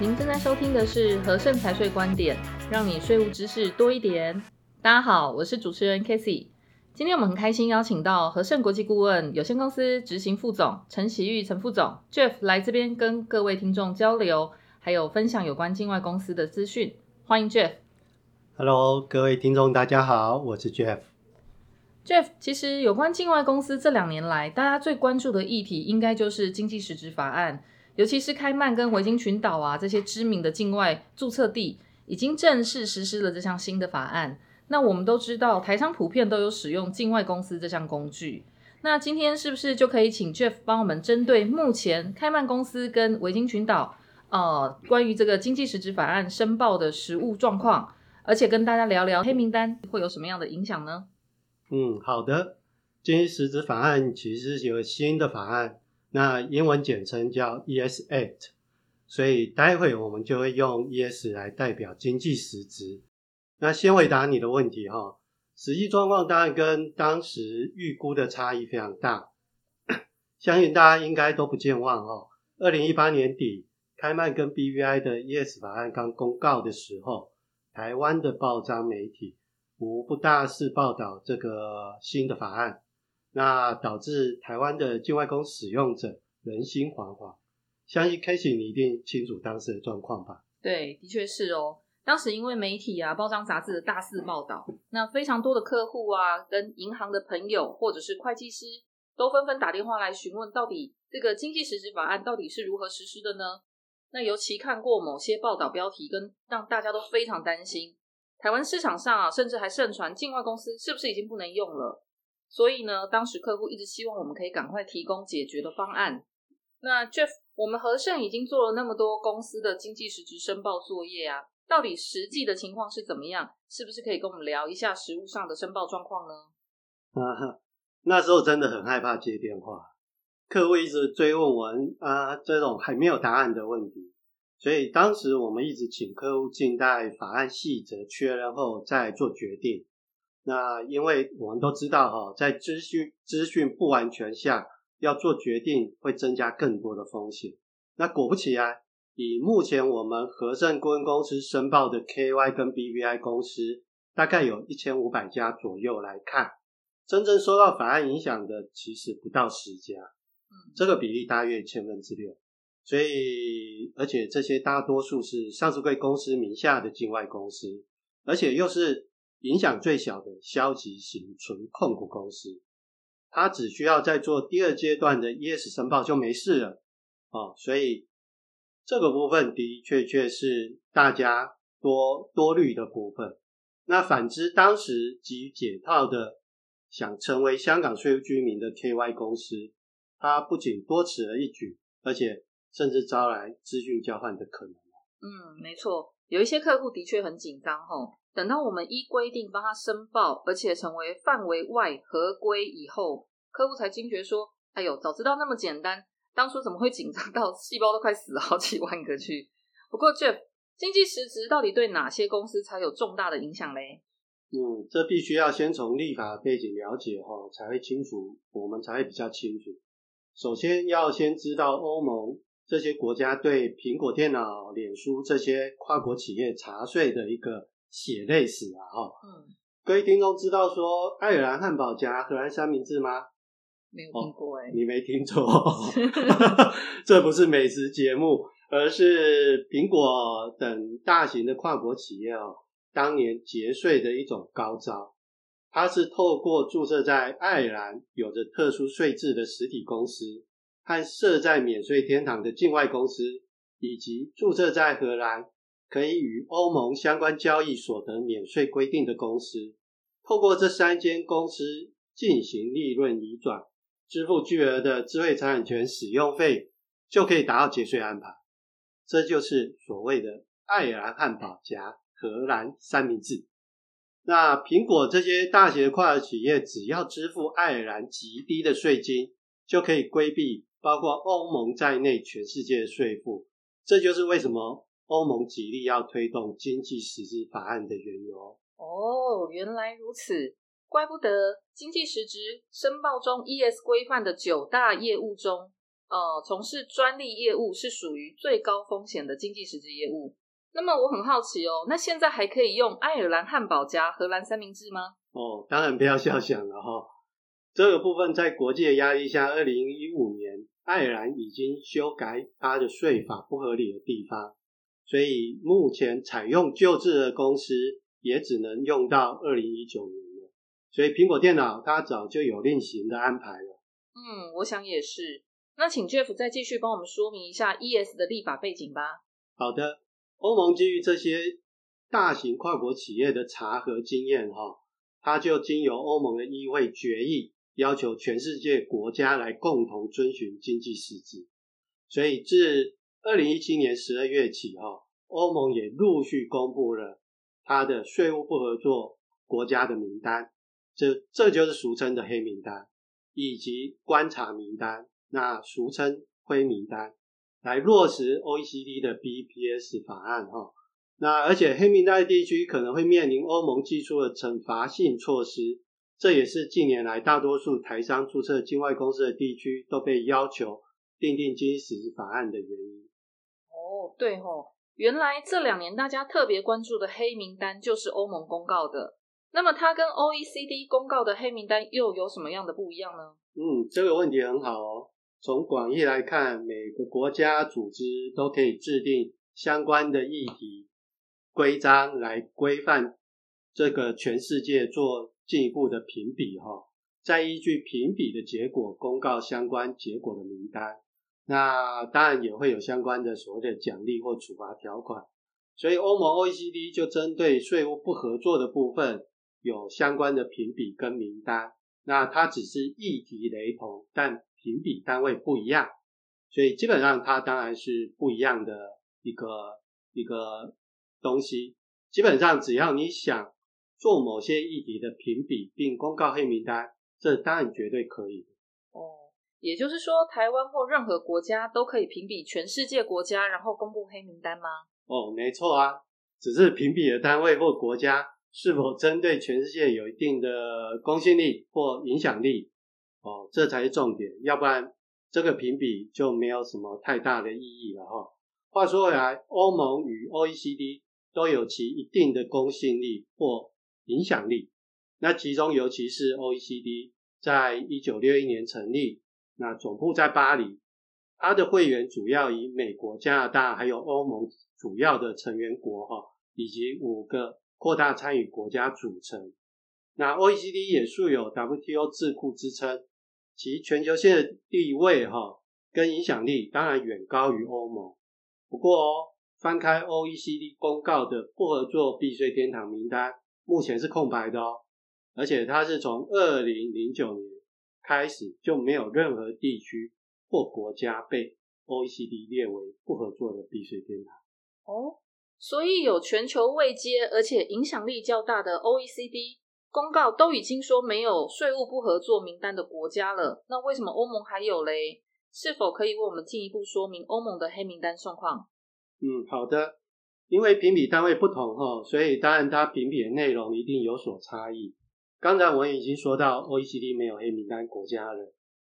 您正在收听的是和盛财税观点，让你税务知识多一点。大家好，我是主持人 Casey。今天我们很开心邀请到和盛国际顾问有限公司执行副总陈喜玉陈副总 Jeff 来这边跟各位听众交流，还有分享有关境外公司的资讯。欢迎 Jeff。Hello，各位听众，大家好，我是 Jeff。Jeff，其实有关境外公司这两年来，大家最关注的议题，应该就是经济实质法案。尤其是开曼跟维京群岛啊这些知名的境外注册地，已经正式实施了这项新的法案。那我们都知道，台商普遍都有使用境外公司这项工具。那今天是不是就可以请 Jeff 帮我们针对目前开曼公司跟维京群岛，呃，关于这个经济实质法案申报的实务状况，而且跟大家聊聊黑名单会有什么样的影响呢？嗯，好的。经济实质法案其实有新的法案。那英文简称叫 E.S.A.T，所以待会我们就会用 ES 来代表经济实质。那先回答你的问题哈，实际状况当然跟当时预估的差异非常大，相信大家应该都不健忘哈。二零一八年底，开曼跟 BVI 的 ES 法案刚公告的时候，台湾的报章媒体无不大肆报道这个新的法案。那导致台湾的境外公使用者人心惶惶，相信 Casey 你一定清楚当时的状况吧？对，的确是哦。当时因为媒体啊、报章杂志的大肆报道，那非常多的客户啊、跟银行的朋友或者是会计师，都纷纷打电话来询问，到底这个经济实质法案到底是如何实施的呢？那尤其看过某些报道标题，跟让大家都非常担心，台湾市场上啊，甚至还盛传境外公司是不是已经不能用了？所以呢，当时客户一直希望我们可以赶快提供解决的方案。那 Jeff，我们和盛已经做了那么多公司的经济实质申报作业啊，到底实际的情况是怎么样？是不是可以跟我们聊一下实务上的申报状况呢？啊，那时候真的很害怕接电话，客户一直追问我啊，这种还没有答案的问题。所以当时我们一直请客户静待法案细则确认后再做决定。那因为我们都知道哈，在资讯资讯不完全下，要做决定会增加更多的风险。那果不其然，以目前我们和盛顾问公司申报的 KY 跟 BVI 公司，大概有一千五百家左右来看，真正受到法案影响的其实不到十家，这个比例大约千分之六。所以，而且这些大多数是上市贵公司名下的境外公司，而且又是。影响最小的消极型纯控股公司，它只需要再做第二阶段的 ES 申报就没事了哦，所以这个部分的确确是大家多多虑的部分。那反之，当时急于解套的想成为香港税务居民的 KY 公司，它不仅多此了一举，而且甚至招来资讯交换的可能。嗯，没错，有一些客户的确很紧张吼。等到我们依规定帮他申报，而且成为范围外合规以后，客户才惊觉说：“哎呦，早知道那么简单，当初怎么会紧张到细胞都快死好几万个去？”不过，Jeff，经济实质到底对哪些公司才有重大的影响嘞？嗯，这必须要先从立法背景了解齁，才会清楚，我们才会比较清楚。首先要先知道欧盟这些国家对苹果电脑、脸书这些跨国企业查税的一个。血泪史啊，哈，嗯，各位听众知道说爱尔兰汉堡夹荷兰三明治吗？没有听过哎、欸哦，你没听错，这不是美食节目，而是苹果等大型的跨国企业哦，当年节税的一种高招。它是透过注册在爱尔兰有着特殊税制的实体公司，和设在免税天堂的境外公司，以及注册在荷兰。可以与欧盟相关交易所得免税规定的公司，透过这三间公司进行利润移转，支付巨额的智慧财产权使用费，就可以达到节税安排。这就是所谓的爱尔兰汉堡夹荷兰三明治。那苹果这些大型的跨国企业，只要支付爱尔兰极低的税金，就可以规避包括欧盟在内全世界的税负。这就是为什么。欧盟极力要推动经济实质法案的缘由。哦，原来如此，怪不得经济实质申报中 ES 规范的九大业务中，呃，从事专利业务是属于最高风险的经济实质业务。那么我很好奇哦，那现在还可以用爱尔兰汉堡加荷兰三明治吗？哦，当然不要笑想了哈、哦。这个部分在国际的压力下，二零一五年爱尔兰已经修改它的税法不合理的地方，所以目前采用旧制的公司也只能用到二零一九年了。所以苹果电脑它早就有另行的安排了。嗯，我想也是。那请 Jeff 再继续帮我们说明一下 ES 的立法背景吧。好的，欧盟基于这些大型跨国企业的查核经验哈，它就经由欧盟的议会决议。要求全世界国家来共同遵循经济实质，所以自二零一七年十二月起，哈，欧盟也陆续公布了它的税务不合作国家的名单，这这就是俗称的黑名单，以及观察名单，那俗称灰名单，来落实 OECD 的 BPS 法案，哈，那而且黑名单的地区可能会面临欧盟祭出的惩罚性措施。这也是近年来大多数台商注册境外公司的地区都被要求订定经济实质法案的原因。哦，对哦，原来这两年大家特别关注的黑名单就是欧盟公告的。那么它跟 OECD 公告的黑名单又有什么样的不一样呢？嗯，这个问题很好哦。从广义来看，每个国家组织都可以制定相关的议题规章来规范这个全世界做。进一步的评比哈，再依据评比的结果公告相关结果的名单，那当然也会有相关的所谓的奖励或处罚条款。所以欧盟 OECD 就针对税务不合作的部分有相关的评比跟名单。那它只是议题雷同，但评比单位不一样，所以基本上它当然是不一样的一个一个东西。基本上只要你想。做某些议题的评比，并公告黑名单，这当然绝对可以。哦，也就是说，台湾或任何国家都可以评比全世界国家，然后公布黑名单吗？哦，没错啊，只是评比的单位或国家是否针对全世界有一定的公信力或影响力，哦，这才是重点。要不然，这个评比就没有什么太大的意义了哈。话说回来，欧盟与 OECD 都有其一定的公信力或影响力，那其中尤其是 OECD，在一九六一年成立，那总部在巴黎，它的会员主要以美国、加拿大还有欧盟主要的成员国哈，以及五个扩大参与国家组成。那 OECD 也素有 WTO 智库之称，其全球性的地位哈跟影响力当然远高于欧盟。不过哦，翻开 OECD 公告的不合作避税天堂名单。目前是空白的哦，而且它是从二零零九年开始就没有任何地区或国家被 OECD 列为不合作的避税天堂。哦，所以有全球位阶而且影响力较大的 OECD 公告都已经说没有税务不合作名单的国家了，那为什么欧盟还有嘞？是否可以为我们进一步说明欧盟的黑名单状况？嗯，好的。因为评比单位不同哈，所以当然它评比的内容一定有所差异。刚才我已经说到，OECD 没有黑名单国家了，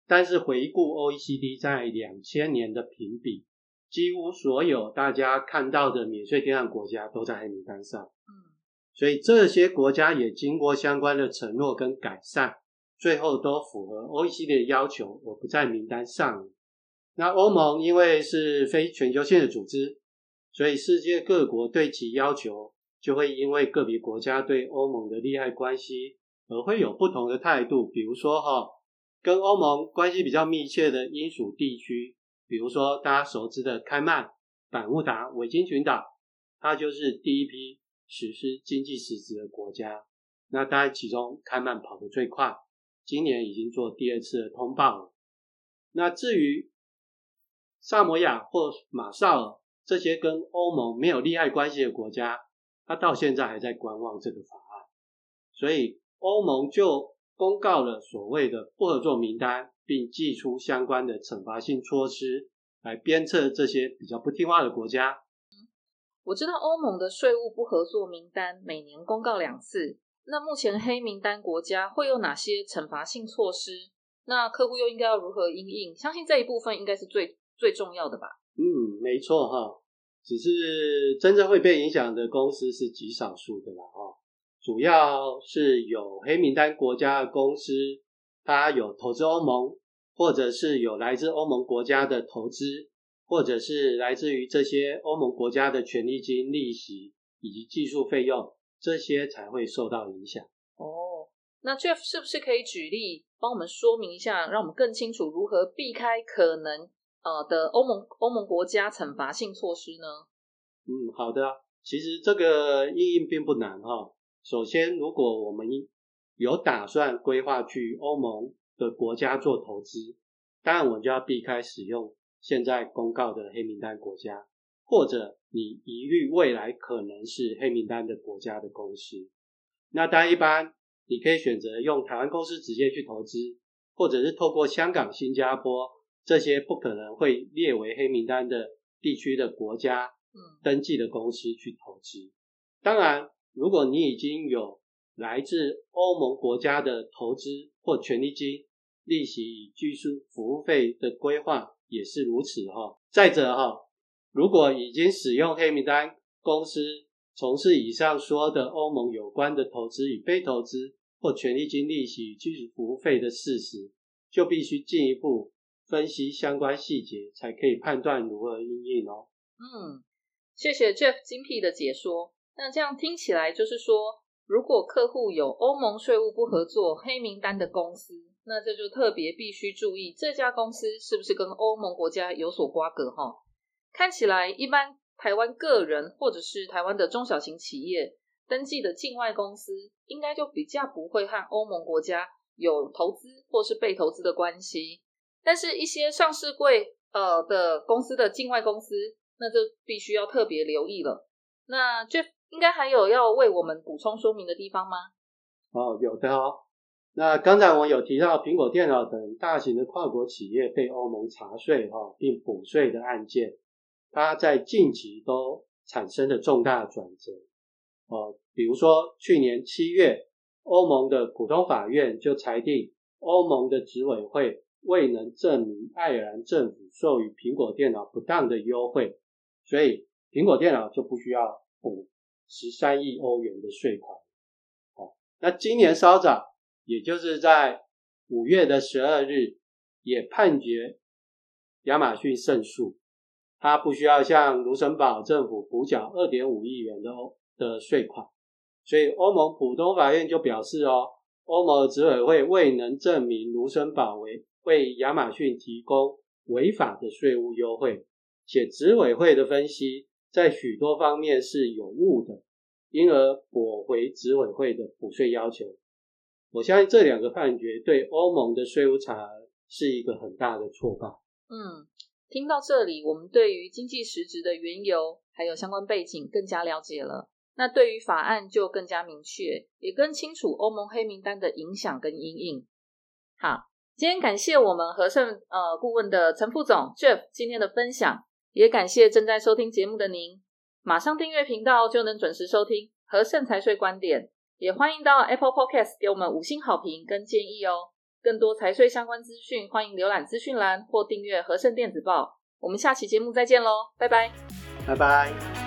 但是回顾 OECD 在两千年的评比，几乎所有大家看到的免税天堂国家都在黑名单上。嗯，所以这些国家也经过相关的承诺跟改善，最后都符合 OECD 的要求，我不在名单上。那欧盟因为是非全球性的组织。所以世界各国对其要求，就会因为个别国家对欧盟的利害关系而会有不同的态度。比如说哈，跟欧盟关系比较密切的英属地区，比如说大家熟知的开曼、百慕达、维京群岛，它就是第一批实施经济实质的国家。那当然，其中开曼跑得最快，今年已经做第二次的通报了。那至于萨摩亚或马绍尔，这些跟欧盟没有利害关系的国家，他到现在还在观望这个法案，所以欧盟就公告了所谓的不合作名单，并祭出相关的惩罚性措施来鞭策这些比较不听话的国家。我知道欧盟的税务不合作名单每年公告两次，那目前黑名单国家会有哪些惩罚性措施？那客户又应该要如何应应？相信这一部分应该是最最重要的吧？嗯，没错哈。只是真正会被影响的公司是极少数的啦哈。主要是有黑名单国家的公司，它有投资欧盟，或者是有来自欧盟国家的投资，或者是来自于这些欧盟国家的权利金、利息以及技术费用，这些才会受到影响。哦，那 Jeff 是不是可以举例帮我们说明一下，让我们更清楚如何避开可能呃的欧盟欧盟国家惩罚性措施呢？嗯，好的，其实这个应用并不难哈。首先，如果我们有打算规划去欧盟的国家做投资，当然我们就要避开使用现在公告的黑名单国家，或者你疑虑未来可能是黑名单的国家的公司。那当然，一般你可以选择用台湾公司直接去投资，或者是透过香港、新加坡这些不可能会列为黑名单的地区的国家，登记的公司去投资。当然。如果你已经有来自欧盟国家的投资或权利金、利息与技术服务费的规划，也是如此哈。再者哈，如果已经使用黑名单公司从事以上说的欧盟有关的投资与非投资或权利金、利息与技术服务费的事实，就必须进一步分析相关细节，才可以判断如何因应哦。嗯，谢谢 Jeff 精辟的解说。那这样听起来就是说，如果客户有欧盟税务不合作黑名单的公司，那这就特别必须注意这家公司是不是跟欧盟国家有所瓜葛哈。看起来一般台湾个人或者是台湾的中小型企业登记的境外公司，应该就比较不会和欧盟国家有投资或是被投资的关系。但是，一些上市柜呃的公司的境外公司，那就必须要特别留意了。那 Jeff 应该还有要为我们补充说明的地方吗？哦，有的哦。那刚才我有提到苹果电脑等大型的跨国企业被欧盟查税哈，并补税的案件，它在近期都产生了重大转折。哦，比如说去年七月，欧盟的普通法院就裁定，欧盟的执委会未能证明爱尔兰政府授予苹果电脑不当的优惠，所以苹果电脑就不需要补。十三亿欧元的税款，哦，那今年稍早，也就是在五月的十二日，也判决亚马逊胜诉，他不需要向卢森堡政府补缴二点五亿元的欧的税款，所以欧盟普通法院就表示哦，欧盟执委会未能证明卢森堡为为亚马逊提供违法的税务优惠，且执委会的分析。在许多方面是有误的，因而驳回执委会的补税要求。我相信这两个判决对欧盟的税务查是一个很大的挫败。嗯，听到这里，我们对于经济实质的缘由还有相关背景更加了解了。那对于法案就更加明确，也更清楚欧盟黑名单的影响跟因应。好，今天感谢我们和盛呃顾问的陈副总 Jeff 今天的分享。也感谢正在收听节目的您，马上订阅频道就能准时收听和盛财税观点。也欢迎到 Apple Podcast 给我们五星好评跟建议哦。更多财税相关资讯，欢迎浏览资讯栏或订阅和盛电子报。我们下期节目再见喽，拜拜，拜拜。